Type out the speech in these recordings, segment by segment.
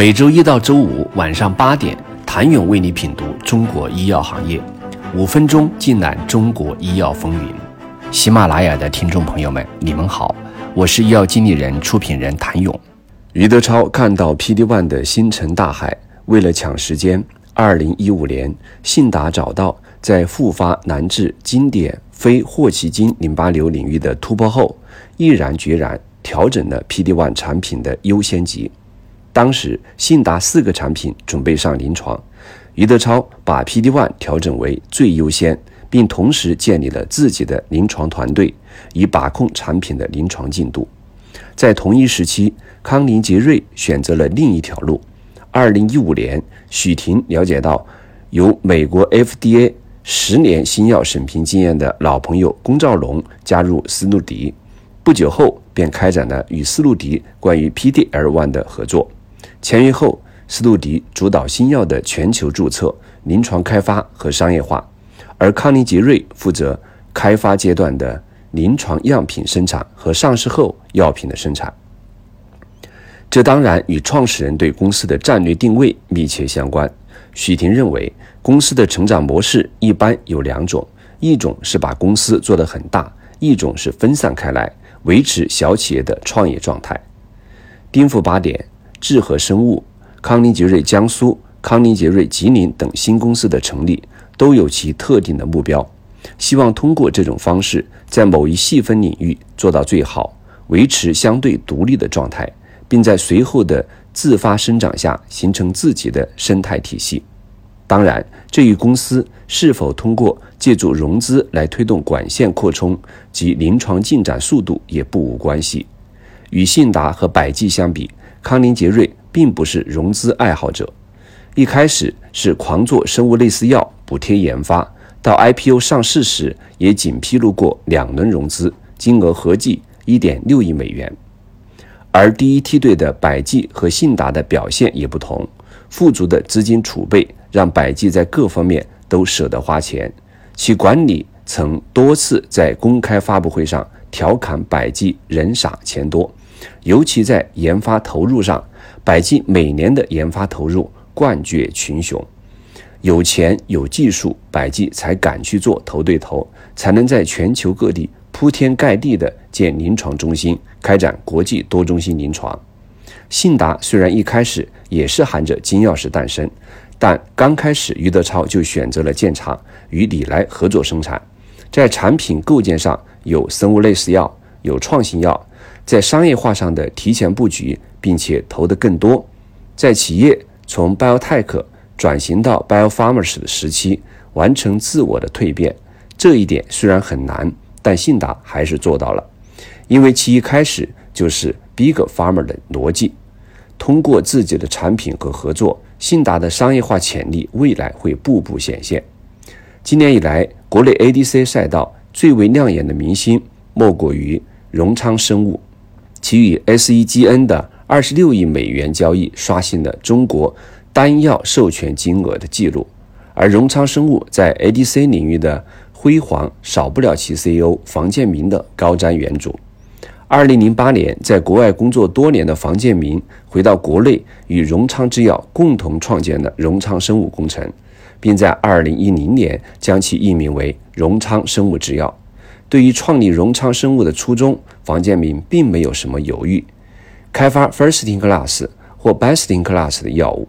每周一到周五晚上八点，谭勇为你品读中国医药行业，五分钟尽览中国医药风云。喜马拉雅的听众朋友们，你们好，我是医药经理人、出品人谭勇。余德超看到 PD-1 的星辰大海，为了抢时间，二零一五年，信达找到在复发难治经典非霍奇金淋巴瘤领域的突破后，毅然决然调整了 PD-1 产品的优先级。当时信达四个产品准备上临床，余德超把 P D one 调整为最优先，并同时建立了自己的临床团队，以把控产品的临床进度。在同一时期，康宁杰瑞选择了另一条路。二零一五年，许婷了解到，有美国 FDA 十年新药审评经验的老朋友龚兆龙加入斯路迪，不久后便开展了与斯路迪关于 PD-L1 的合作。签约后，斯杜迪主导新药的全球注册、临床开发和商业化，而康宁杰瑞负责开发阶段的临床样品生产和上市后药品的生产。这当然与创始人对公司的战略定位密切相关。许婷认为，公司的成长模式一般有两种：一种是把公司做得很大，一种是分散开来，维持小企业的创业状态。颠覆八点。智和生物、康宁杰瑞江苏、康宁杰瑞吉林等新公司的成立，都有其特定的目标，希望通过这种方式，在某一细分领域做到最好，维持相对独立的状态，并在随后的自发生长下形成自己的生态体系。当然，这与公司是否通过借助融资来推动管线扩充及临床进展速度也不无关系。与信达和百济相比，康宁杰瑞并不是融资爱好者，一开始是狂做生物类似药补贴研发，到 IPO 上市时也仅披露过两轮融资，金额合计一点六亿美元。而第一梯队的百济和信达的表现也不同，富足的资金储备让百济在各方面都舍得花钱，其管理曾多次在公开发布会上调侃百济人傻钱多。尤其在研发投入上，百济每年的研发投入冠绝群雄。有钱有技术，百济才敢去做头对头，才能在全球各地铺天盖地的建临床中心，开展国际多中心临床。信达虽然一开始也是含着金钥匙诞生，但刚开始余德超就选择了建厂，与李来合作生产，在产品构建上有生物类似药，有创新药。在商业化上的提前布局，并且投得更多，在企业从 biotech 转型到 biopharma 的时期，完成自我的蜕变。这一点虽然很难，但信达还是做到了，因为其一开始就是 big pharma 的逻辑。通过自己的产品和合作，信达的商业化潜力未来会步步显现。今年以来，国内 ADC 赛道最为亮眼的明星，莫过于荣昌生物。其与 SEGN 的二十六亿美元交易刷新了中国单药授权金额的记录，而荣昌生物在 ADC 领域的辉煌少不了其 CEO 房建明的高瞻远瞩。二零零八年，在国外工作多年的房建明回到国内，与荣昌制药共同创建了荣昌生物工程，并在二零一零年将其易名为荣昌生物制药。对于创立荣昌生物的初衷，房建明并没有什么犹豫，开发 first in class 或 best in class 的药物。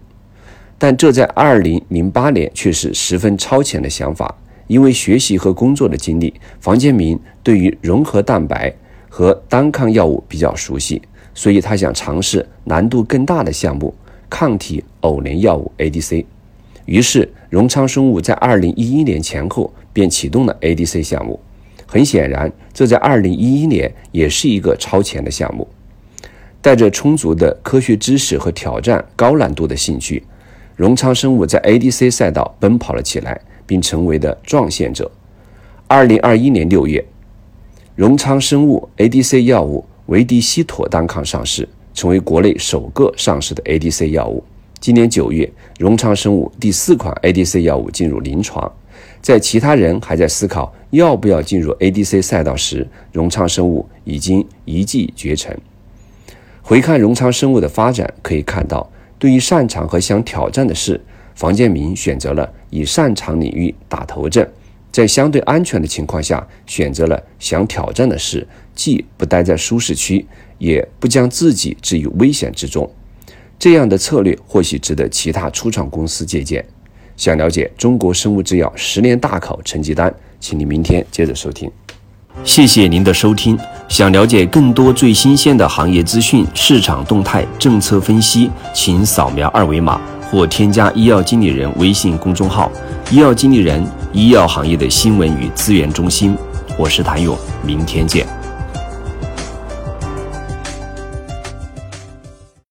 但这在2008年却是十分超前的想法，因为学习和工作的经历，房建明对于融合蛋白和单抗药物比较熟悉，所以他想尝试难度更大的项目——抗体偶联药物 ADC。于是，荣昌生物在2011年前后便启动了 ADC 项目。很显然，这在二零一一年也是一个超前的项目。带着充足的科学知识和挑战高难度的兴趣，荣昌生物在 ADC 赛道奔跑了起来，并成为了撞线者。二零二一年六月，荣昌生物 ADC 药物维迪西妥单抗上市，成为国内首个上市的 ADC 药物。今年九月，荣昌生物第四款 ADC 药物进入临床。在其他人还在思考要不要进入 ADC 赛道时，荣昌生物已经一骑绝尘。回看荣昌生物的发展，可以看到对于擅长和想挑战的事，房建明选择了以擅长领域打头阵，在相对安全的情况下，选择了想挑战的事，既不待在舒适区，也不将自己置于危险之中。这样的策略或许值得其他初创公司借鉴。想了解中国生物制药十年大考成绩单，请你明天接着收听。谢谢您的收听。想了解更多最新鲜的行业资讯、市场动态、政策分析，请扫描二维码或添加医药经理人微信公众号“医药经理人”——医药行业的新闻与资源中心。我是谭勇，明天见。